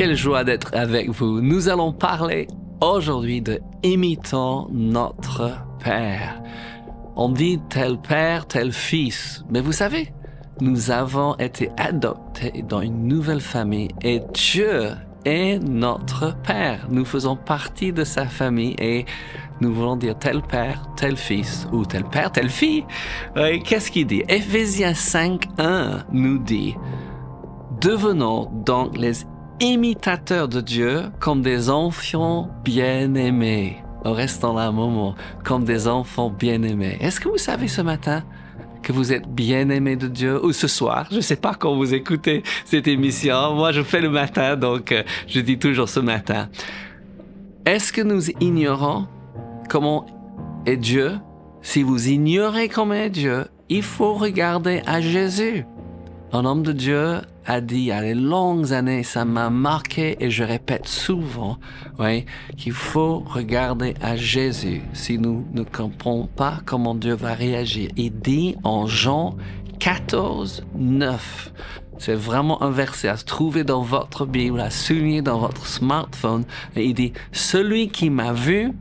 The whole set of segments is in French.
Quelle joie d'être avec vous. Nous allons parler aujourd'hui de imitant notre Père. On dit tel Père, tel Fils. Mais vous savez, nous avons été adoptés dans une nouvelle famille et Dieu est notre Père. Nous faisons partie de sa famille et nous voulons dire tel Père, tel Fils ou tel Père, telle fille. Qu'est-ce qu'il dit? Éphésiens 5, 1 nous dit Devenons donc les imitateurs de Dieu comme des enfants bien-aimés. Restons là un moment, comme des enfants bien-aimés. Est-ce que vous savez ce matin que vous êtes bien-aimé de Dieu ou ce soir, je ne sais pas quand vous écoutez cette émission. Moi, je fais le matin, donc euh, je dis toujours ce matin. Est-ce que nous ignorons comment est Dieu? Si vous ignorez comment est Dieu, il faut regarder à Jésus. Un homme de Dieu a dit il y a des longues années, ça m'a marqué et je répète souvent, oui, qu'il faut regarder à Jésus si nous ne comprenons pas comment Dieu va réagir. Il dit en Jean 14, 9, c'est vraiment un verset à se trouver dans votre Bible, à souligner dans votre smartphone. Et il dit, celui qui m'a vu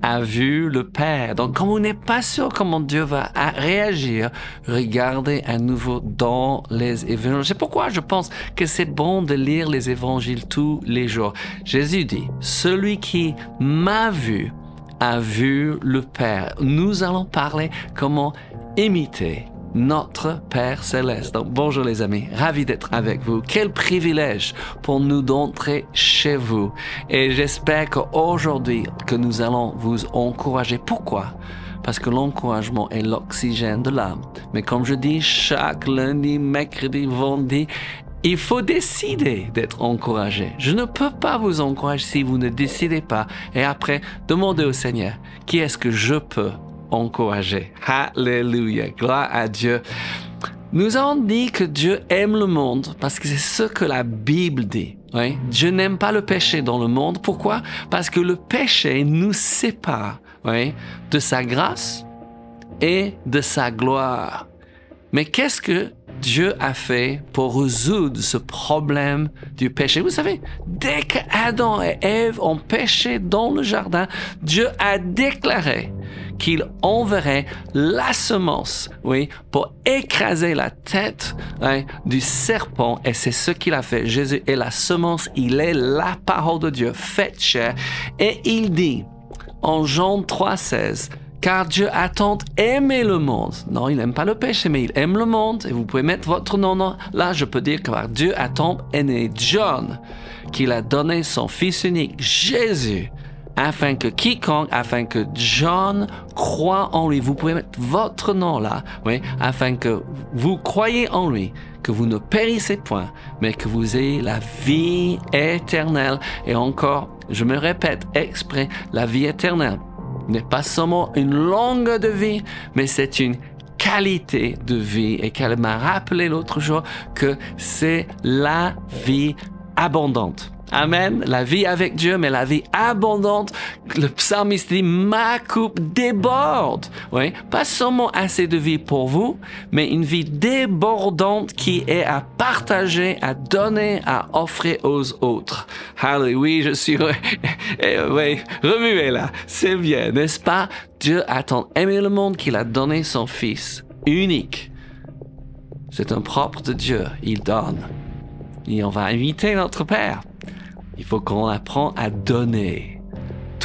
a vu le Père. Donc, comme vous n'êtes pas sûr comment Dieu va réagir, regardez à nouveau dans les évangiles. C'est pourquoi je pense que c'est bon de lire les évangiles tous les jours. Jésus dit, celui qui m'a vu a vu le Père. Nous allons parler comment imiter notre Père céleste. Donc bonjour les amis, ravi d'être avec vous. Quel privilège pour nous d'entrer chez vous. Et j'espère qu'aujourd'hui que nous allons vous encourager. Pourquoi? Parce que l'encouragement est l'oxygène de l'âme. Mais comme je dis chaque lundi, mercredi, vendredi, il faut décider d'être encouragé. Je ne peux pas vous encourager si vous ne décidez pas. Et après, demandez au Seigneur, qui est-ce que je peux encourager. Alléluia. Gloire à Dieu. Nous avons dit que Dieu aime le monde parce que c'est ce que la Bible dit. Dieu n'aime pas le péché dans le monde. Pourquoi? Parce que le péché nous sépare de sa grâce et de sa gloire. Mais qu'est-ce que Dieu a fait pour résoudre ce problème du péché. Vous savez, dès qu'Adam et Ève ont péché dans le jardin, Dieu a déclaré qu'il enverrait la semence, oui, pour écraser la tête hein, du serpent. Et c'est ce qu'il a fait. Jésus est la semence, il est la parole de Dieu faite chair. Et il dit en Jean 3,16, car Dieu a tant aimé le monde. Non, il n'aime pas le péché, mais il aime le monde. Et vous pouvez mettre votre nom là. Je peux dire que Dieu a tant aimé John qu'il a donné son Fils unique, Jésus, afin que quiconque, afin que John croit en lui. Vous pouvez mettre votre nom là, oui, afin que vous croyez en lui, que vous ne périssez point, mais que vous ayez la vie éternelle. Et encore, je me répète exprès, la vie éternelle n'est pas seulement une longue de vie, mais c'est une qualité de vie et qu'elle m'a rappelé l'autre jour que c'est la vie abondante. Amen. La vie avec Dieu, mais la vie abondante. Le psalmiste dit, ma coupe déborde. Oui. Pas seulement assez de vie pour vous, mais une vie débordante qui est à partager, à donner, à offrir aux autres. Hallelujah. Oui, je suis, eh, oui, remué là. C'est bien, n'est-ce pas? Dieu a tant aimé le monde qu'il a donné son fils unique. C'est un propre de Dieu. Il donne. Et on va inviter notre Père. Il faut qu'on apprenne à donner.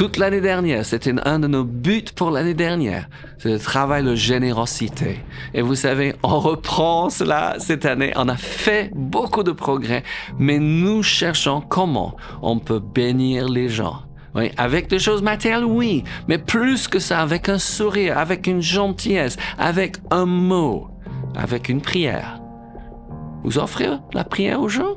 Toute l'année dernière, c'était un de nos buts pour l'année dernière, c'est le travail de générosité. Et vous savez, on reprend cela cette année. On a fait beaucoup de progrès, mais nous cherchons comment on peut bénir les gens. Oui, avec des choses matérielles, oui, mais plus que ça, avec un sourire, avec une gentillesse, avec un mot, avec une prière. Vous offrez la prière aux gens?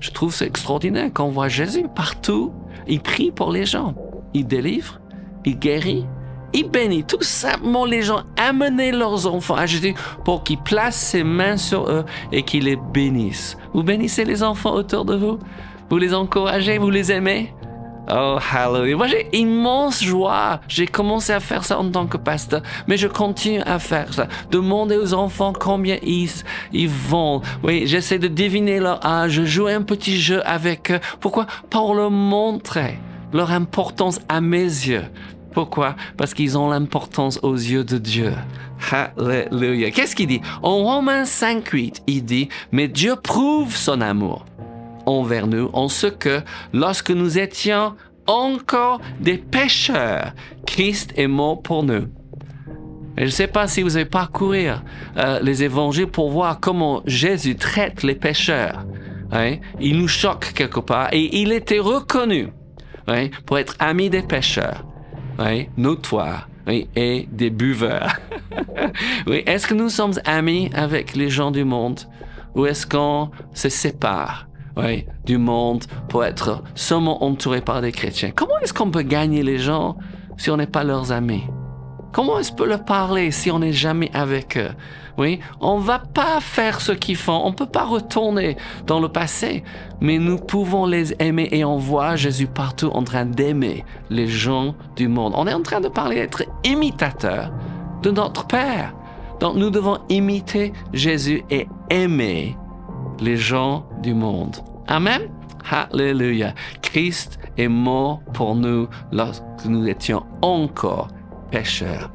Je trouve c'est extraordinaire qu'on voit Jésus partout. Il prie pour les gens. Il délivre, il guérit, il bénit tout simplement les gens. Amenez leurs enfants à Jésus pour qu'il place ses mains sur eux et qu'il les bénisse. Vous bénissez les enfants autour de vous? Vous les encouragez, vous les aimez? Oh, hallelujah. Moi, j'ai immense joie. J'ai commencé à faire ça en tant que pasteur, mais je continue à faire ça. Demander aux enfants combien ils ils vont, oui, j'essaie de deviner leur âge, jouer un petit jeu avec eux. Pourquoi? Pour leur montrer leur importance à mes yeux. Pourquoi? Parce qu'ils ont l'importance aux yeux de Dieu. Alléluia. Qu'est-ce qu'il dit? En Romains 5.8, il dit, mais Dieu prouve son amour envers nous en ce que, lorsque nous étions encore des pécheurs, Christ est mort pour nous. Je ne sais pas si vous avez parcouru euh, les évangiles pour voir comment Jésus traite les pécheurs. Hein? Il nous choque quelque part et il était reconnu hein, pour être ami des pécheurs, hein, notoires et des buveurs. est-ce que nous sommes amis avec les gens du monde ou est-ce qu'on se sépare? Oui, du monde pour être seulement entouré par des chrétiens. Comment est-ce qu'on peut gagner les gens si on n'est pas leurs amis? Comment est-ce qu'on peut leur parler si on n'est jamais avec eux? Oui, on va pas faire ce qu'ils font. On peut pas retourner dans le passé, mais nous pouvons les aimer et on voit Jésus partout en train d'aimer les gens du monde. On est en train de parler d'être imitateur de notre Père. Donc nous devons imiter Jésus et aimer les gens du monde. Amen. Alléluia. Christ est mort pour nous lorsque nous étions encore pécheurs.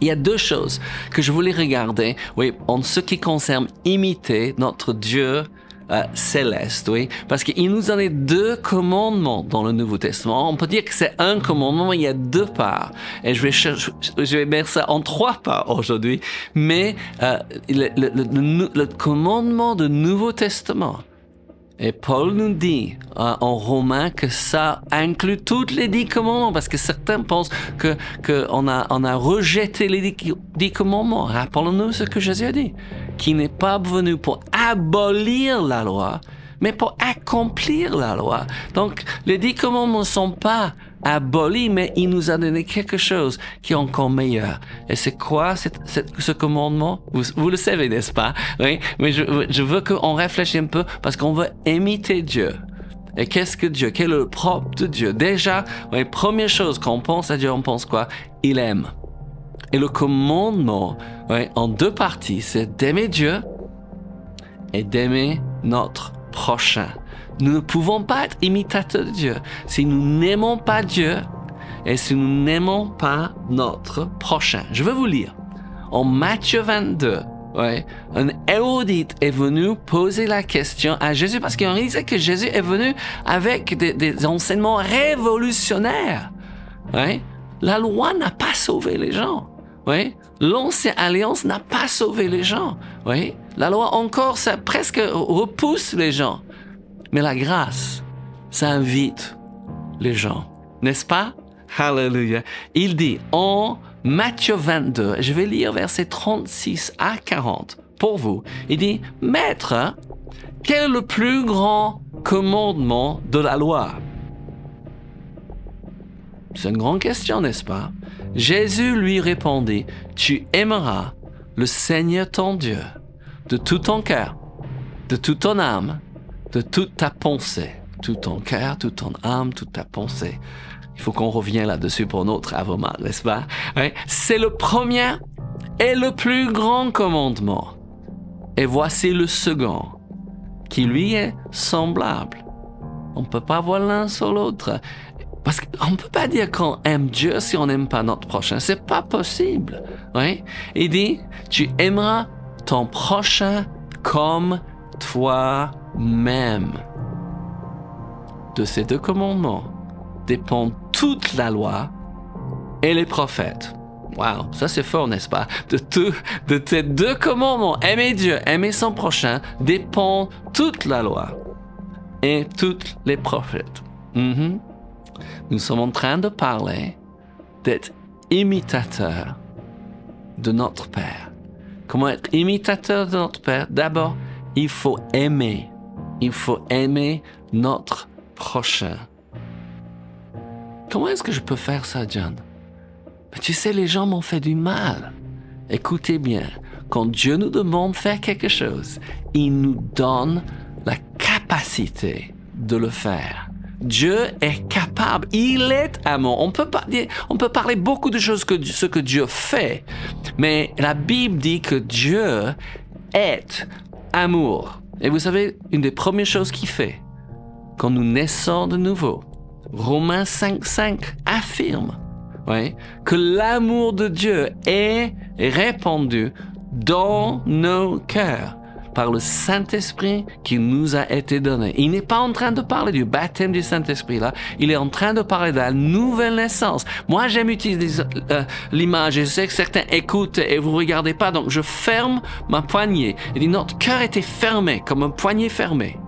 Il y a deux choses que je voulais regarder, oui, en ce qui concerne imiter notre Dieu euh, céleste, oui, parce qu'il nous en est deux commandements dans le Nouveau Testament. On peut dire que c'est un commandement, il y a deux parts. Et je vais je vais mettre ça en trois parts aujourd'hui. Mais euh, le, commandement du Nouveau Testament, et Paul nous dit euh, en Romain que ça inclut toutes les dix commandements, parce que certains pensent que qu'on a on a rejeté les dix, commandements. Rappelons-nous ce que Jésus a dit, qui n'est pas venu pour abolir la loi, mais pour accomplir la loi. Donc les dix commandements ne sont pas aboli, mais il nous a donné quelque chose qui est encore meilleur. Et c'est quoi ce commandement? Vous, le savez, n'est-ce pas? Oui, mais je, veux qu'on réfléchisse un peu parce qu'on veut imiter Dieu. Et qu'est-ce que Dieu? Quel est le propre de Dieu? Déjà, première chose quand on pense à Dieu, on pense quoi? Il aime. Et le commandement, en deux parties, c'est d'aimer Dieu et d'aimer notre prochain. Nous ne pouvons pas être imitateurs de Dieu si nous n'aimons pas Dieu et si nous n'aimons pas notre prochain. Je vais vous lire. En Matthieu 22, ouais, un érudite est venu poser la question à Jésus parce qu'il réalisait que Jésus est venu avec des, enseignements révolutionnaires. Ouais. La loi n'a pas sauvé les gens. Ouais. L'ancienne alliance n'a pas sauvé les gens. Ouais. La loi encore, ça presque repousse les gens. Mais la grâce, ça invite les gens, n'est-ce pas? Hallelujah. Il dit en Matthieu 22, je vais lire versets 36 à 40 pour vous. Il dit, Maître, quel est le plus grand commandement de la loi? C'est une grande question, n'est-ce pas? Jésus lui répondit, Tu aimeras le Seigneur ton Dieu de tout ton cœur, de toute ton âme de toute ta pensée, tout ton cœur, toute ton âme, toute ta pensée. Il faut qu'on revienne là-dessus pour notre avant n'est-ce pas? C'est le premier et le plus grand commandement. Et voici le second, qui lui est semblable. On ne peut pas voir l'un sur l'autre. Parce qu'on ne peut pas dire qu'on aime Dieu si on n'aime pas notre prochain. C'est pas possible. Oui? Il dit, tu aimeras prochain comme toi même. De ces deux commandements dépend toute la loi et les prophètes. Wow, ça c'est fort, n'est-ce pas? De, tout, de ces deux commandements, aimer Dieu, aimer son prochain, dépend toute la loi et tous les prophètes. Mhm. Nous sommes en train de parler d'être imitateur de notre Père. Comment être imitateur de notre Père? D'abord, il faut aimer il faut aimer notre prochain. Comment est-ce que je peux faire ça, John? tu sais, les gens m'ont fait du mal. Écoutez bien, quand Dieu nous demande de faire quelque chose, il nous donne la capacité de le faire. Dieu est capable, il est amour. On peut on peut parler beaucoup de choses que ce que Dieu fait, mais la Bible dit que Dieu est amour. Et vous savez, une des premières choses qu'il fait quand nous naissons de nouveau, Romains 5.5 affirme ouais, que l'amour de Dieu est répandu dans nos cœurs par le Saint-Esprit qui nous a été donné. Il n'est pas en train de parler du baptême du Saint-Esprit là, il est en train de parler de la nouvelle naissance. Moi, j'aime utiliser euh, l'image, je sais que certains écoutent et vous regardez pas, donc je ferme ma poignée. Il dit, notre cœur était fermé, comme un poignet fermé.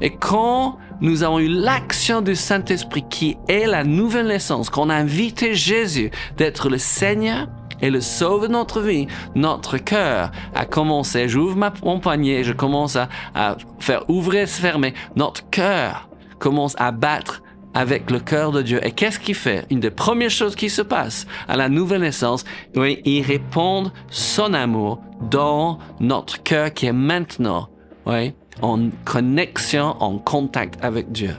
Et quand nous avons eu l'action du Saint-Esprit qui est la nouvelle naissance, qu'on a invité Jésus d'être le Seigneur, et le sauve de notre vie, notre cœur a commencé, j'ouvre mon poignet, je commence à, faire ouvrir, se fermer, notre cœur commence à battre avec le cœur de Dieu. Et qu'est-ce qu'il fait? Une des premières choses qui se passe à la nouvelle naissance, oui, il répond son amour dans notre cœur qui est maintenant, oui, en connexion, en contact avec Dieu.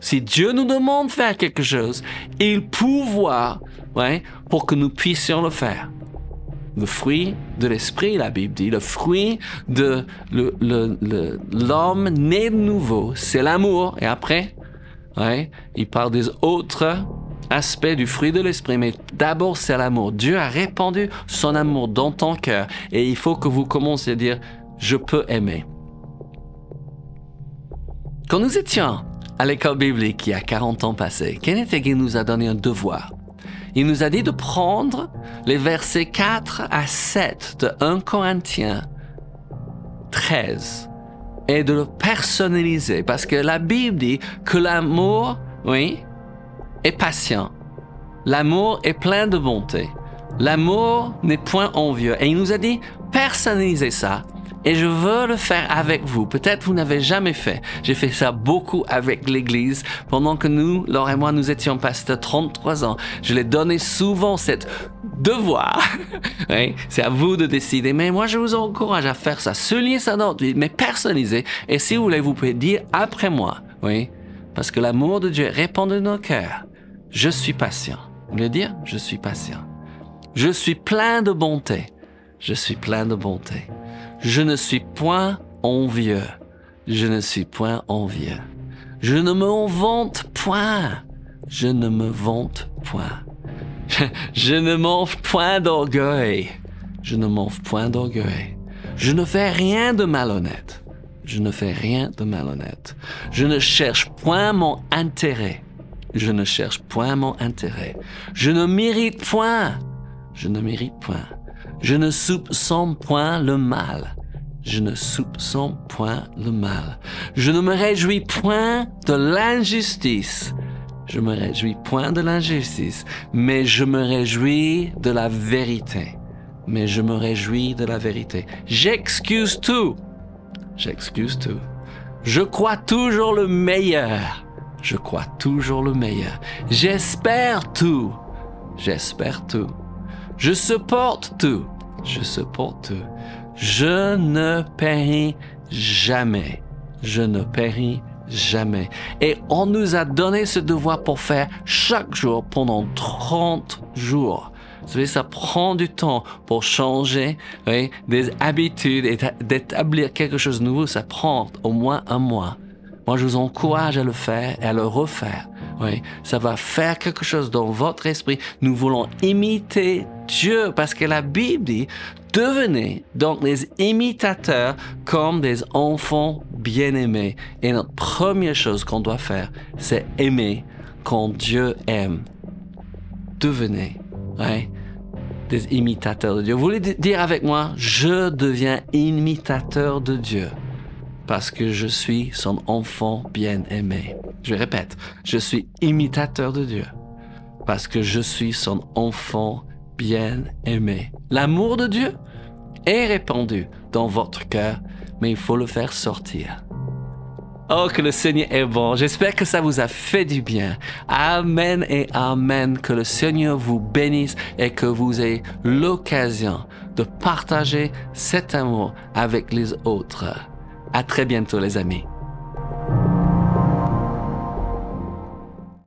Si Dieu nous demande de faire quelque chose, il pouvoir ouais, pour que nous puissions le faire. Le fruit de l'esprit, la Bible dit, le fruit de l'homme né de nouveau, c'est l'amour. Et après, ouais, il parle des autres aspects du fruit de l'esprit, mais d'abord c'est l'amour. Dieu a répandu son amour dans ton cœur et il faut que vous commenciez à dire, je peux aimer. Quand nous étions à l'école biblique il y a 40 ans passés, Kenneth Hagin nous a donné un devoir. Il nous a dit de prendre les versets 4 à 7 de 1 Corinthiens 13 et de le personnaliser parce que la Bible dit que l'amour, oui, est patient. L'amour est plein de bonté. L'amour n'est point envieux. Et il nous a dit, personnaliser ça et je veux le faire avec vous. Peut-être vous n'avez jamais fait. J'ai fait ça beaucoup avec l'Église pendant que nous, Laure et moi, nous étions pasteurs 33 ans. Je l'ai donné souvent cette devoir. oui, c'est à vous de décider. Mais moi, je vous encourage à faire ça. Souligner ça dans votre vie, mais personnaliser. Et si vous voulez, vous pouvez dire après moi. Oui, parce que l'amour de Dieu répand de nos cœurs. Je suis patient. Vous voulez dire? Je suis patient. Je suis plein de bonté. Je suis plein de bonté. Je ne suis point envieux. Je ne suis point envieux. Je ne me vante point. Je ne me vante point. Je, ne m'en point d'orgueil. Je ne m'en point d'orgueil. Je ne fais rien de malhonnête. Je ne fais rien de malhonnête. Je ne cherche point mon intérêt. Je ne cherche point mon intérêt. Je ne mérite point. Je ne mérite point. Je ne soupçonne point le mal. Je ne soupçonne point le mal. Je ne me réjouis point de l'injustice. Je me réjouis point de l'injustice, mais je me réjouis de la vérité. Mais je me réjouis de la vérité. J'excuse tout. J'excuse tout. Je crois toujours le meilleur. Je crois toujours le meilleur. J'espère tout. J'espère tout. Je supporte tout. Je supporte tout. Je ne péris jamais. Je ne péris jamais. Et on nous a donné ce devoir pour faire chaque jour pendant 30 jours. Vous savez, ça prend du temps pour changer des habitudes et d'établir quelque chose de nouveau. Ça prend au moins un mois. Moi, je vous encourage à le faire et à le refaire. Oui, ça va faire quelque chose dans votre esprit. Nous voulons imiter Dieu parce que la Bible dit devenez donc les imitateurs comme des enfants bien-aimés. Et notre première chose qu'on doit faire, c'est aimer quand Dieu aime. Devenez oui, des imitateurs de Dieu. Vous voulez dire avec moi, je deviens imitateur de Dieu parce que je suis son enfant bien-aimé. Je répète, je suis imitateur de Dieu parce que je suis son enfant bien-aimé. L'amour de Dieu est répandu dans votre cœur, mais il faut le faire sortir. Oh, que le Seigneur est bon. J'espère que ça vous a fait du bien. Amen et Amen. Que le Seigneur vous bénisse et que vous ayez l'occasion de partager cet amour avec les autres. À très bientôt, les amis.